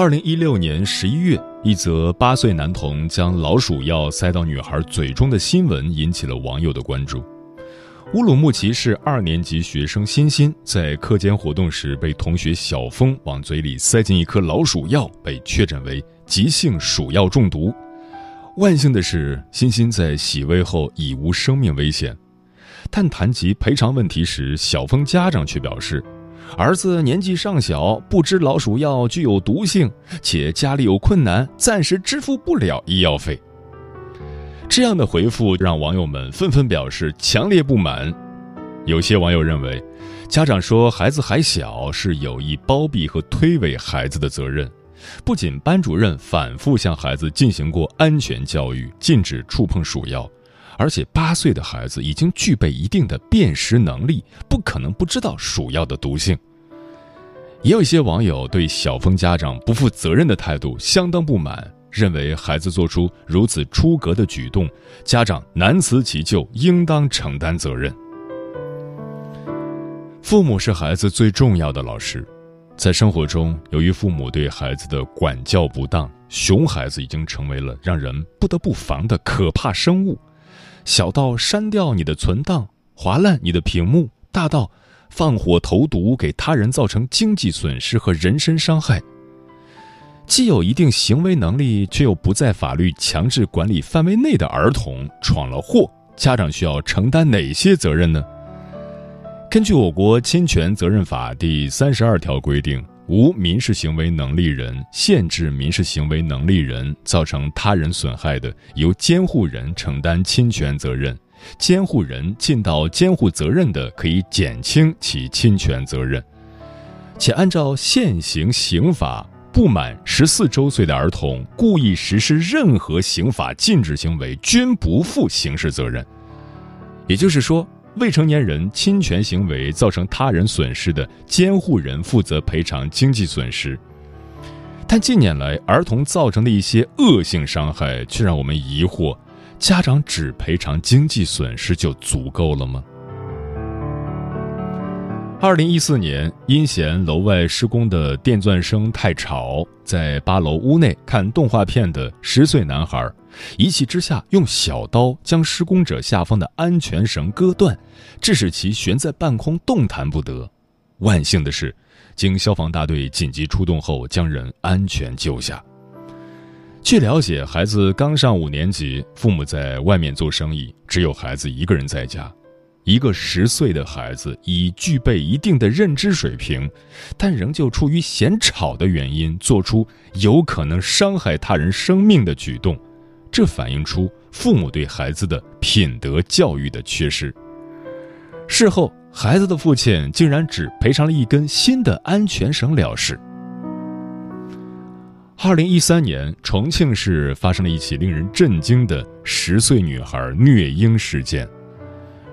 二零一六年十一月，一则八岁男童将老鼠药塞到女孩嘴中的新闻引起了网友的关注。乌鲁木齐市二年级学生欣欣在课间活动时被同学小峰往嘴里塞进一颗老鼠药，被确诊为急性鼠药中毒。万幸的是，欣欣在洗胃后已无生命危险。但谈及赔偿问题时，小峰家长却表示。儿子年纪尚小，不知老鼠药具有毒性，且家里有困难，暂时支付不了医药费。这样的回复让网友们纷纷表示强烈不满。有些网友认为，家长说孩子还小是有意包庇和推诿孩子的责任。不仅班主任反复向孩子进行过安全教育，禁止触碰鼠药。而且八岁的孩子已经具备一定的辨识能力，不可能不知道鼠药的毒性。也有一些网友对小峰家长不负责任的态度相当不满，认为孩子做出如此出格的举动，家长难辞其咎，应当承担责任。父母是孩子最重要的老师，在生活中，由于父母对孩子的管教不当，熊孩子已经成为了让人不得不防的可怕生物。小到删掉你的存档、划烂你的屏幕，大到放火投毒给他人造成经济损失和人身伤害。既有一定行为能力却又不在法律强制管理范围内的儿童闯了祸，家长需要承担哪些责任呢？根据我国侵权责任法第三十二条规定。无民事行为能力人限制民事行为能力人造成他人损害的，由监护人承担侵权责任；监护人尽到监护责任的，可以减轻其侵权责任。且按照现行刑法，不满十四周岁的儿童故意实施任何刑法禁止行为，均不负刑事责任。也就是说。未成年人侵权行为造成他人损失的，监护人负责赔偿经济损失。但近年来，儿童造成的一些恶性伤害却让我们疑惑：家长只赔偿经济损失就足够了吗？二零一四年，因嫌楼外施工的电钻声太吵，在八楼屋内看动画片的十岁男孩，一气之下用小刀将施工者下方的安全绳割断，致使其悬在半空动弹不得。万幸的是，经消防大队紧急出动后，将人安全救下。据了解，孩子刚上五年级，父母在外面做生意，只有孩子一个人在家。一个十岁的孩子已具备一定的认知水平，但仍旧出于嫌吵的原因做出有可能伤害他人生命的举动，这反映出父母对孩子的品德教育的缺失。事后，孩子的父亲竟然只赔偿了一根新的安全绳了事。二零一三年，重庆市发生了一起令人震惊的十岁女孩虐婴事件。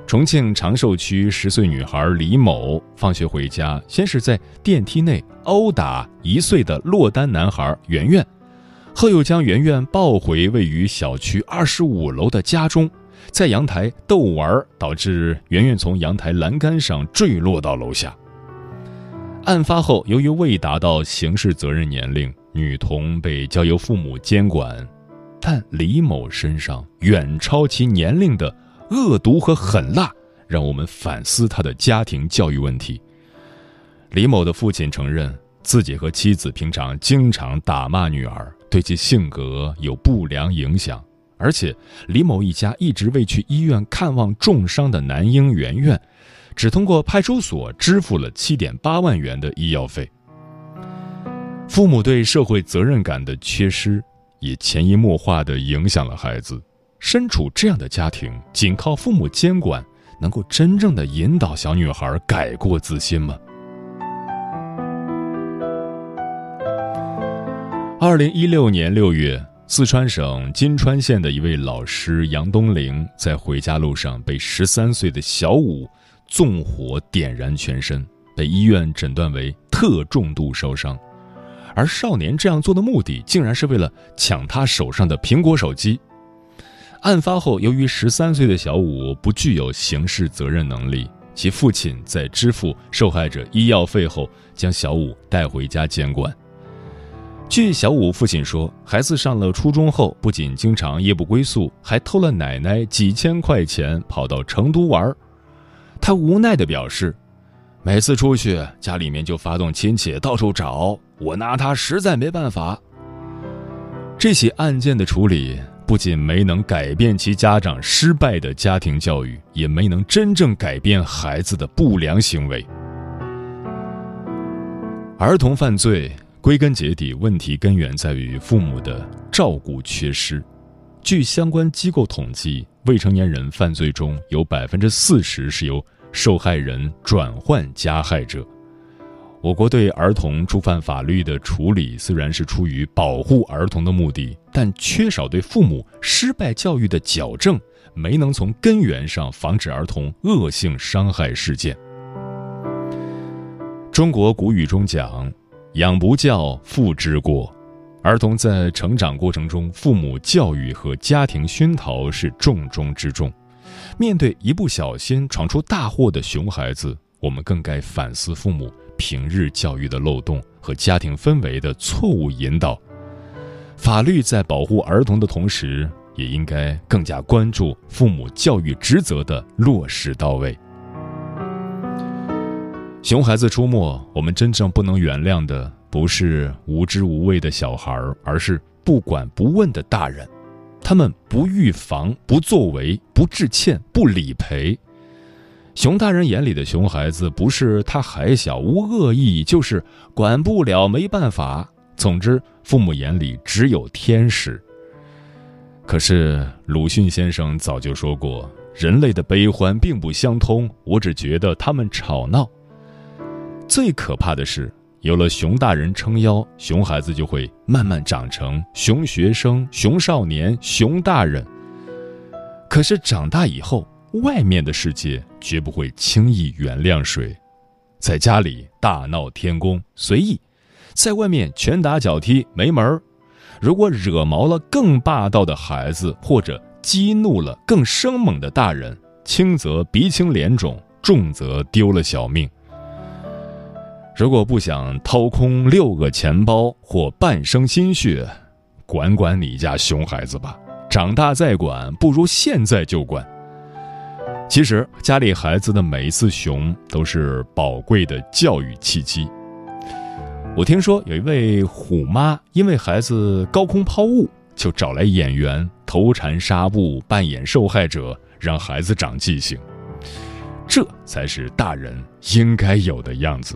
重庆长寿区十岁女孩李某放学回家，先是在电梯内殴打一岁的落单男孩圆圆，后又将圆圆抱回位于小区二十五楼的家中，在阳台逗玩，导致圆圆从阳台栏杆上坠落到楼下。案发后，由于未达到刑事责任年龄，女童被交由父母监管，但李某身上远超其年龄的。恶毒和狠辣，让我们反思他的家庭教育问题。李某的父亲承认，自己和妻子平常经常打骂女儿，对其性格有不良影响。而且李某一家一直未去医院看望重伤的男婴圆圆，只通过派出所支付了七点八万元的医药费。父母对社会责任感的缺失，也潜移默化地影响了孩子。身处这样的家庭，仅靠父母监管，能够真正的引导小女孩改过自新吗？二零一六年六月，四川省金川县的一位老师杨东玲在回家路上被十三岁的小五纵火点燃全身，被医院诊断为特重度烧伤。而少年这样做的目的，竟然是为了抢他手上的苹果手机。案发后，由于十三岁的小五不具有刑事责任能力，其父亲在支付受害者医药费后，将小五带回家监管。据小五父亲说，孩子上了初中后，不仅经常夜不归宿，还偷了奶奶几千块钱，跑到成都玩。他无奈地表示，每次出去，家里面就发动亲戚到处找，我拿他实在没办法。这起案件的处理不仅没能改变其家长失败的家庭教育，也没能真正改变孩子的不良行为。儿童犯罪。归根结底，问题根源在于父母的照顾缺失。据相关机构统计，未成年人犯罪中有百分之四十是由受害人转换加害者。我国对儿童触犯法律的处理虽然是出于保护儿童的目的，但缺少对父母失败教育的矫正，没能从根源上防止儿童恶性伤害事件。中国古语中讲。养不教，父之过。儿童在成长过程中，父母教育和家庭熏陶是重中之重。面对一不小心闯出大祸的熊孩子，我们更该反思父母平日教育的漏洞和家庭氛围的错误引导。法律在保护儿童的同时，也应该更加关注父母教育职责的落实到位。熊孩子出没，我们真正不能原谅的不是无知无畏的小孩，而是不管不问的大人。他们不预防、不作为、不致歉、不理赔。熊大人眼里的熊孩子，不是他还小无恶意，就是管不了没办法。总之，父母眼里只有天使。可是鲁迅先生早就说过，人类的悲欢并不相通。我只觉得他们吵闹。最可怕的是，有了熊大人撑腰，熊孩子就会慢慢长成熊学生、熊少年、熊大人。可是长大以后，外面的世界绝不会轻易原谅谁。在家里大闹天宫随意，在外面拳打脚踢没门儿。如果惹毛了更霸道的孩子，或者激怒了更生猛的大人，轻则鼻青脸肿，重则丢了小命。如果不想掏空六个钱包或半生心血，管管你家熊孩子吧。长大再管，不如现在就管。其实家里孩子的每一次熊都是宝贵的教育契机。我听说有一位虎妈因为孩子高空抛物，就找来演员头缠纱布扮演受害者，让孩子长记性。这才是大人应该有的样子。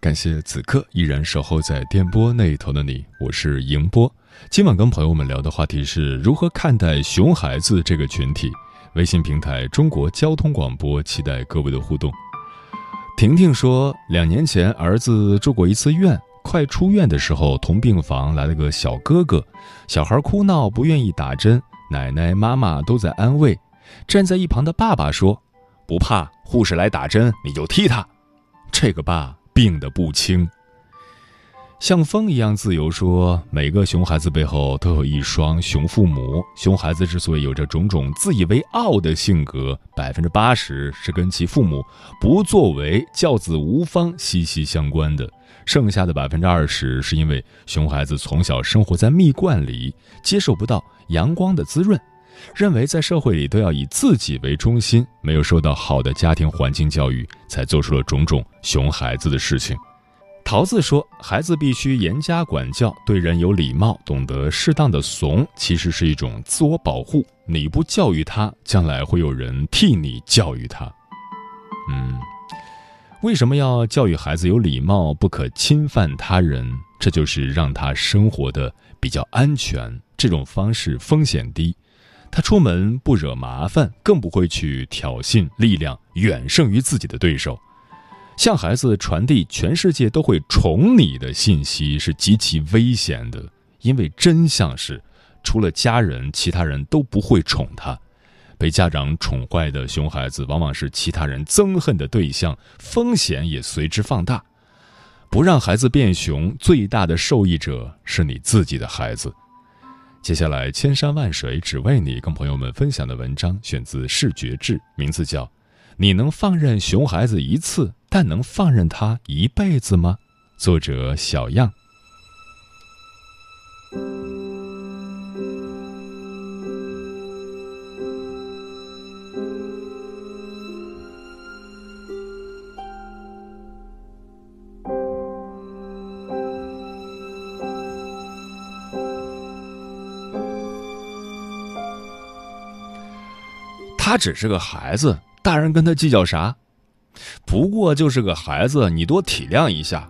感谢此刻依然守候在电波那一头的你，我是迎波。今晚跟朋友们聊的话题是如何看待熊孩子这个群体。微信平台中国交通广播，期待各位的互动。婷婷说，两年前儿子住过一次院，快出院的时候，同病房来了个小哥哥，小孩哭闹不愿意打针，奶奶妈妈都在安慰，站在一旁的爸爸说：“不怕，护士来打针你就踢他。”这个爸。病得不轻，像风一样自由。说每个熊孩子背后都有一双熊父母。熊孩子之所以有着种种自以为傲的性格，百分之八十是跟其父母不作为、教子无方息息相关的。剩下的百分之二十是因为熊孩子从小生活在蜜罐里，接受不到阳光的滋润，认为在社会里都要以自己为中心，没有受到好的家庭环境教育，才做出了种种。熊孩子的事情，桃子说：“孩子必须严加管教，对人有礼貌，懂得适当的怂，其实是一种自我保护。你不教育他，将来会有人替你教育他。”嗯，为什么要教育孩子有礼貌，不可侵犯他人？这就是让他生活的比较安全。这种方式风险低，他出门不惹麻烦，更不会去挑衅，力量远胜于自己的对手。向孩子传递全世界都会宠你的信息是极其危险的，因为真相是，除了家人，其他人都不会宠他。被家长宠坏的熊孩子，往往是其他人憎恨的对象，风险也随之放大。不让孩子变熊，最大的受益者是你自己的孩子。接下来，千山万水只为你，跟朋友们分享的文章选自《视觉志》，名字叫《你能放任熊孩子一次》。但能放任他一辈子吗？作者小样。只是个孩子，大人跟他计较啥？不过就是个孩子，你多体谅一下。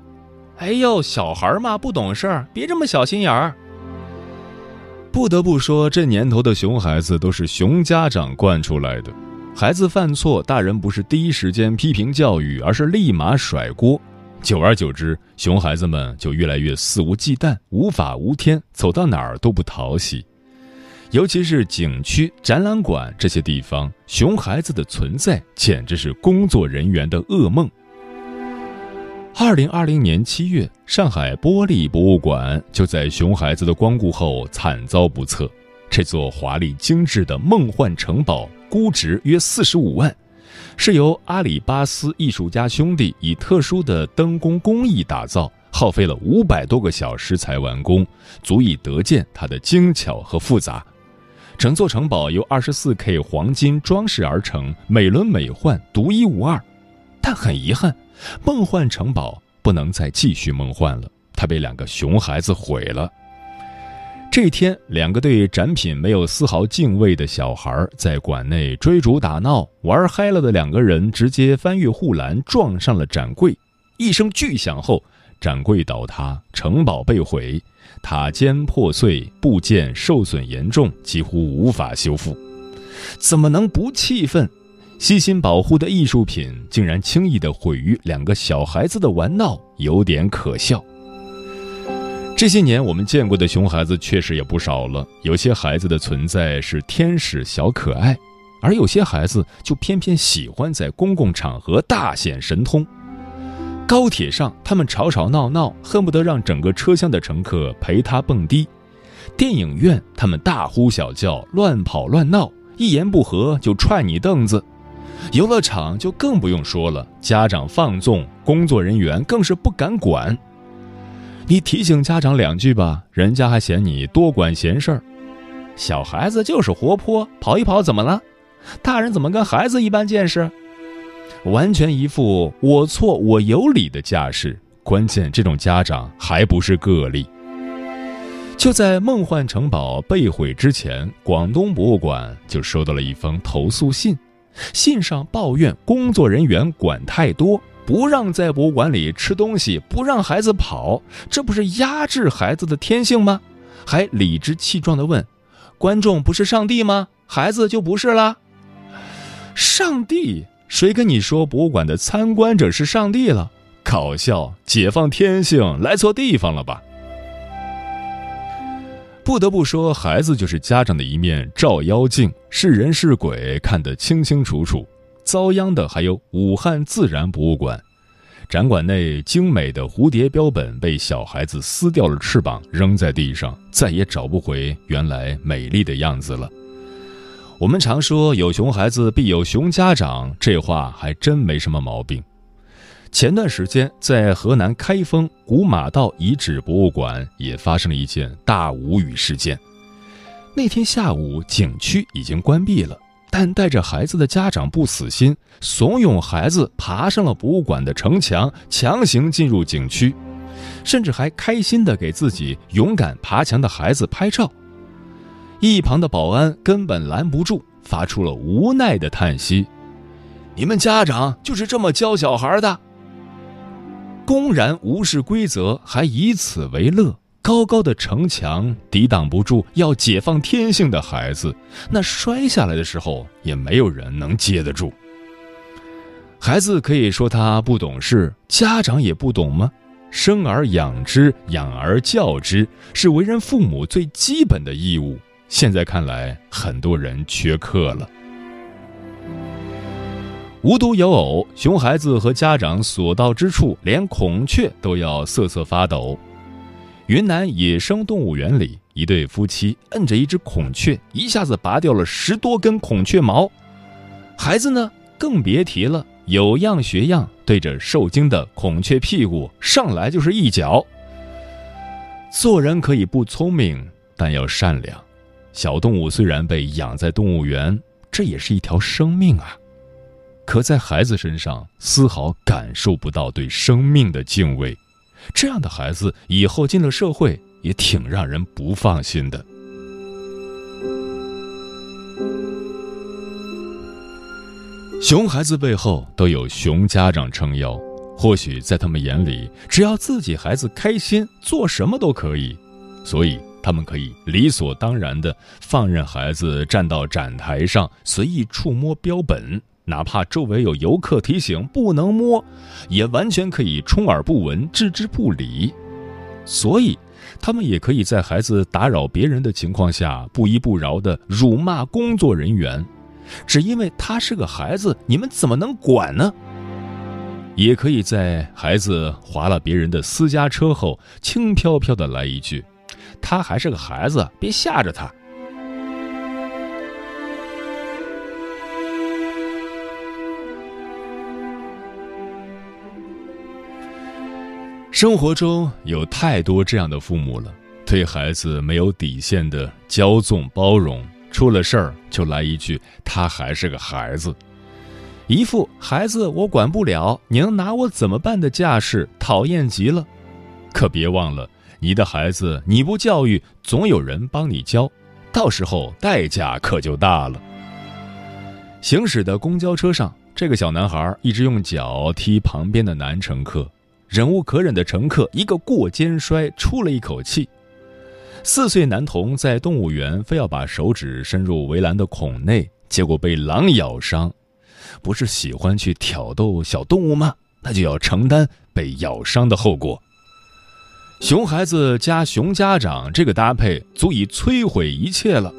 哎呦，小孩嘛，不懂事儿，别这么小心眼儿。不得不说，这年头的熊孩子都是熊家长惯出来的。孩子犯错，大人不是第一时间批评教育，而是立马甩锅。久而久之，熊孩子们就越来越肆无忌惮、无法无天，走到哪儿都不讨喜。尤其是景区、展览馆这些地方，熊孩子的存在简直是工作人员的噩梦。二零二零年七月，上海玻璃博物馆就在熊孩子的光顾后惨遭不测。这座华丽精致的梦幻城堡估值约四十五万，是由阿里巴斯艺术家兄弟以特殊的灯工工艺打造，耗费了五百多个小时才完工，足以得见它的精巧和复杂。整座城堡由二十四 K 黄金装饰而成，美轮美奂，独一无二。但很遗憾，梦幻城堡不能再继续梦幻了，它被两个熊孩子毁了。这天，两个对展品没有丝毫敬畏的小孩在馆内追逐打闹，玩嗨了的两个人直接翻越护栏，撞上了展柜。一声巨响后，展柜倒塌，城堡被毁。塔尖破碎，部件受损严重，几乎无法修复。怎么能不气愤？细心保护的艺术品竟然轻易的毁于两个小孩子的玩闹，有点可笑。这些年我们见过的熊孩子确实也不少了，有些孩子的存在是天使小可爱，而有些孩子就偏偏喜欢在公共场合大显神通。高铁上，他们吵吵闹闹，恨不得让整个车厢的乘客陪他蹦迪；电影院，他们大呼小叫，乱跑乱闹，一言不合就踹你凳子；游乐场就更不用说了，家长放纵，工作人员更是不敢管。你提醒家长两句吧，人家还嫌你多管闲事儿。小孩子就是活泼，跑一跑怎么了？大人怎么跟孩子一般见识？完全一副我错我有理的架势，关键这种家长还不是个例。就在梦幻城堡被毁之前，广东博物馆就收到了一封投诉信，信上抱怨工作人员管太多，不让在博物馆里吃东西，不让孩子跑，这不是压制孩子的天性吗？还理直气壮地问：“观众不是上帝吗？孩子就不是啦？”上帝？谁跟你说博物馆的参观者是上帝了？搞笑！解放天性，来错地方了吧？不得不说，孩子就是家长的一面照妖镜，是人是鬼看得清清楚楚。遭殃的还有武汉自然博物馆，展馆内精美的蝴蝶标本被小孩子撕掉了翅膀，扔在地上，再也找不回原来美丽的样子了。我们常说“有熊孩子必有熊家长”，这话还真没什么毛病。前段时间，在河南开封古马道遗址博物馆也发生了一件大无语事件。那天下午，景区已经关闭了。但带着孩子的家长不死心，怂恿孩子爬上了博物馆的城墙，强行进入景区，甚至还开心地给自己勇敢爬墙的孩子拍照。一旁的保安根本拦不住，发出了无奈的叹息：“你们家长就是这么教小孩的？公然无视规则，还以此为乐。”高高的城墙抵挡不住要解放天性的孩子，那摔下来的时候也没有人能接得住。孩子可以说他不懂事，家长也不懂吗？生而养之，养而教之，是为人父母最基本的义务。现在看来，很多人缺课了。无独有偶，熊孩子和家长所到之处，连孔雀都要瑟瑟发抖。云南野生动物园里，一对夫妻摁着一只孔雀，一下子拔掉了十多根孔雀毛。孩子呢，更别提了，有样学样，对着受惊的孔雀屁股上来就是一脚。做人可以不聪明，但要善良。小动物虽然被养在动物园，这也是一条生命啊。可在孩子身上，丝毫感受不到对生命的敬畏。这样的孩子以后进了社会也挺让人不放心的。熊孩子背后都有熊家长撑腰，或许在他们眼里，只要自己孩子开心，做什么都可以，所以他们可以理所当然的放任孩子站到展台上随意触摸标本。哪怕周围有游客提醒不能摸，也完全可以充耳不闻、置之不理。所以，他们也可以在孩子打扰别人的情况下，不依不饶地辱骂工作人员，只因为他是个孩子，你们怎么能管呢？也可以在孩子划了别人的私家车后，轻飘飘地来一句：“他还是个孩子，别吓着他。”生活中有太多这样的父母了，对孩子没有底线的骄纵包容，出了事儿就来一句“他还是个孩子”，一副孩子我管不了，你能拿我怎么办的架势，讨厌极了。可别忘了，你的孩子你不教育，总有人帮你教，到时候代价可就大了。行驶的公交车上，这个小男孩一直用脚踢旁边的男乘客。忍无可忍的乘客一个过肩摔，出了一口气。四岁男童在动物园非要把手指伸入围栏的孔内，结果被狼咬伤。不是喜欢去挑逗小动物吗？那就要承担被咬伤的后果。熊孩子加熊家长这个搭配，足以摧毁一切了。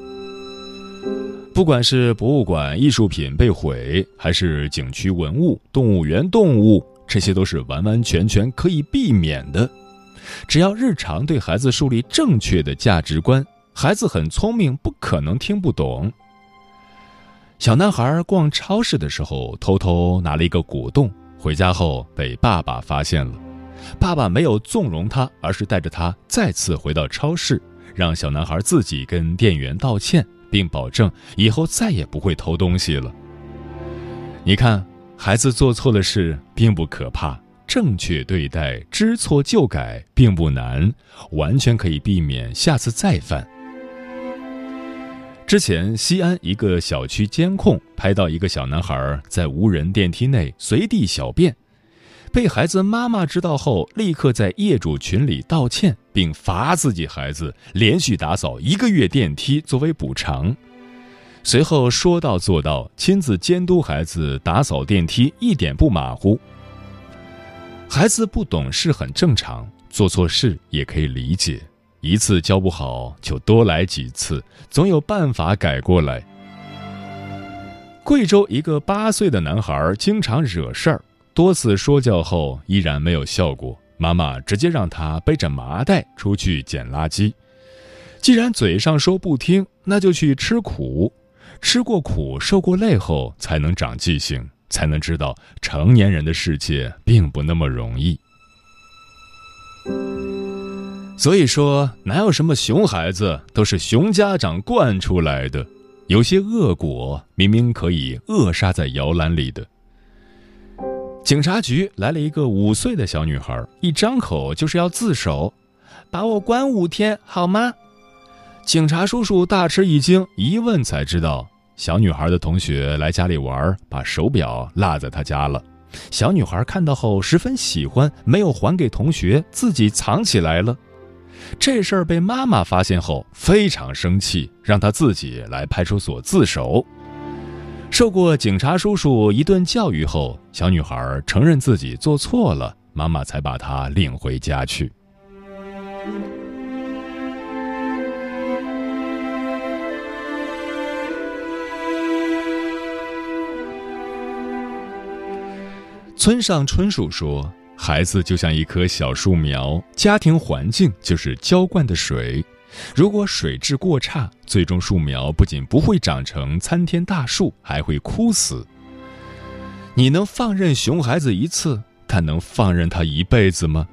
不管是博物馆艺术品被毁，还是景区文物、动物园动物。这些都是完完全全可以避免的，只要日常对孩子树立正确的价值观，孩子很聪明，不可能听不懂。小男孩逛超市的时候，偷偷拿了一个果冻，回家后被爸爸发现了。爸爸没有纵容他，而是带着他再次回到超市，让小男孩自己跟店员道歉，并保证以后再也不会偷东西了。你看。孩子做错了事并不可怕，正确对待、知错就改并不难，完全可以避免下次再犯。之前，西安一个小区监控拍到一个小男孩在无人电梯内随地小便，被孩子妈妈知道后，立刻在业主群里道歉，并罚自己孩子连续打扫一个月电梯作为补偿。随后说到做到，亲自监督孩子打扫电梯，一点不马虎。孩子不懂事很正常，做错事也可以理解，一次教不好就多来几次，总有办法改过来。贵州一个八岁的男孩经常惹事儿。多次说教后依然没有效果，妈妈直接让他背着麻袋出去捡垃圾。既然嘴上说不听，那就去吃苦，吃过苦、受过累后，才能长记性，才能知道成年人的世界并不那么容易。所以说，哪有什么熊孩子，都是熊家长惯出来的。有些恶果明明可以扼杀在摇篮里的。警察局来了一个五岁的小女孩，一张口就是要自首，把我关五天好吗？警察叔叔大吃一惊，一问才知道，小女孩的同学来家里玩，把手表落在她家了。小女孩看到后十分喜欢，没有还给同学，自己藏起来了。这事儿被妈妈发现后非常生气，让她自己来派出所自首。受过警察叔叔一顿教育后，小女孩承认自己做错了，妈妈才把她领回家去。村上春树说：“孩子就像一棵小树苗，家庭环境就是浇灌的水。”如果水质过差，最终树苗不仅不会长成参天大树，还会枯死。你能放任熊孩子一次，但能放任他一辈子吗？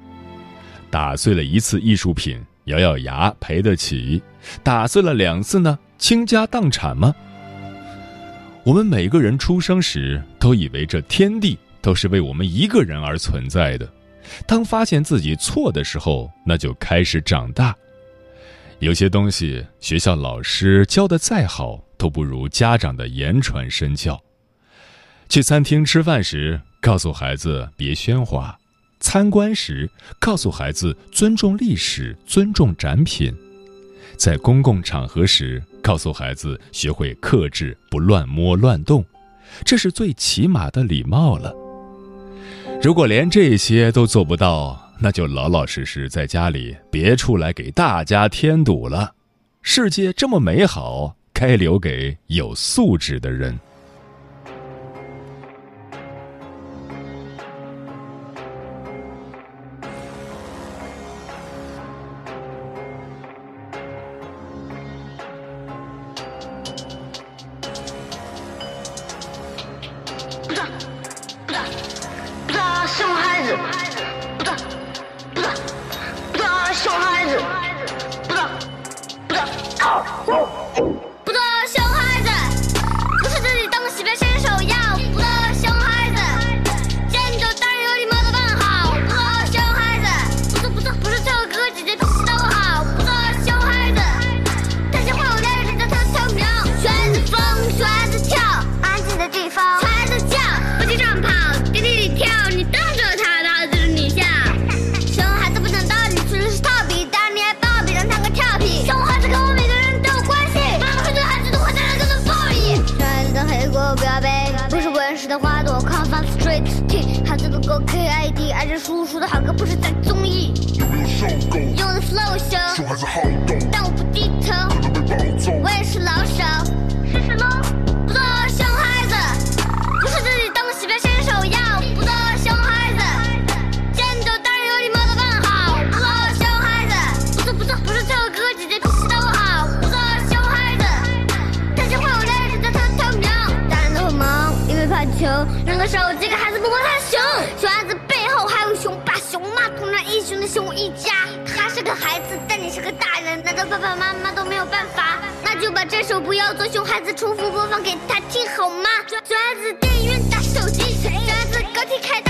打碎了一次艺术品，咬咬牙赔得起；打碎了两次呢，倾家荡产吗？我们每个人出生时都以为这天地都是为我们一个人而存在的，当发现自己错的时候，那就开始长大。有些东西，学校老师教的再好，都不如家长的言传身教。去餐厅吃饭时，告诉孩子别喧哗；参观时，告诉孩子尊重历史、尊重展品；在公共场合时，告诉孩子学会克制，不乱摸乱动，这是最起码的礼貌了。如果连这些都做不到，那就老老实实在家里，别出来给大家添堵了。世界这么美好，该留给有素质的人。什么走叔叔的好歌不是在综艺，有没有受够？用的 flow 秀，熊孩子好动，就把这首不要做熊孩子重复播放给他听好吗？熊孩子电影院打手机，熊孩子高铁开。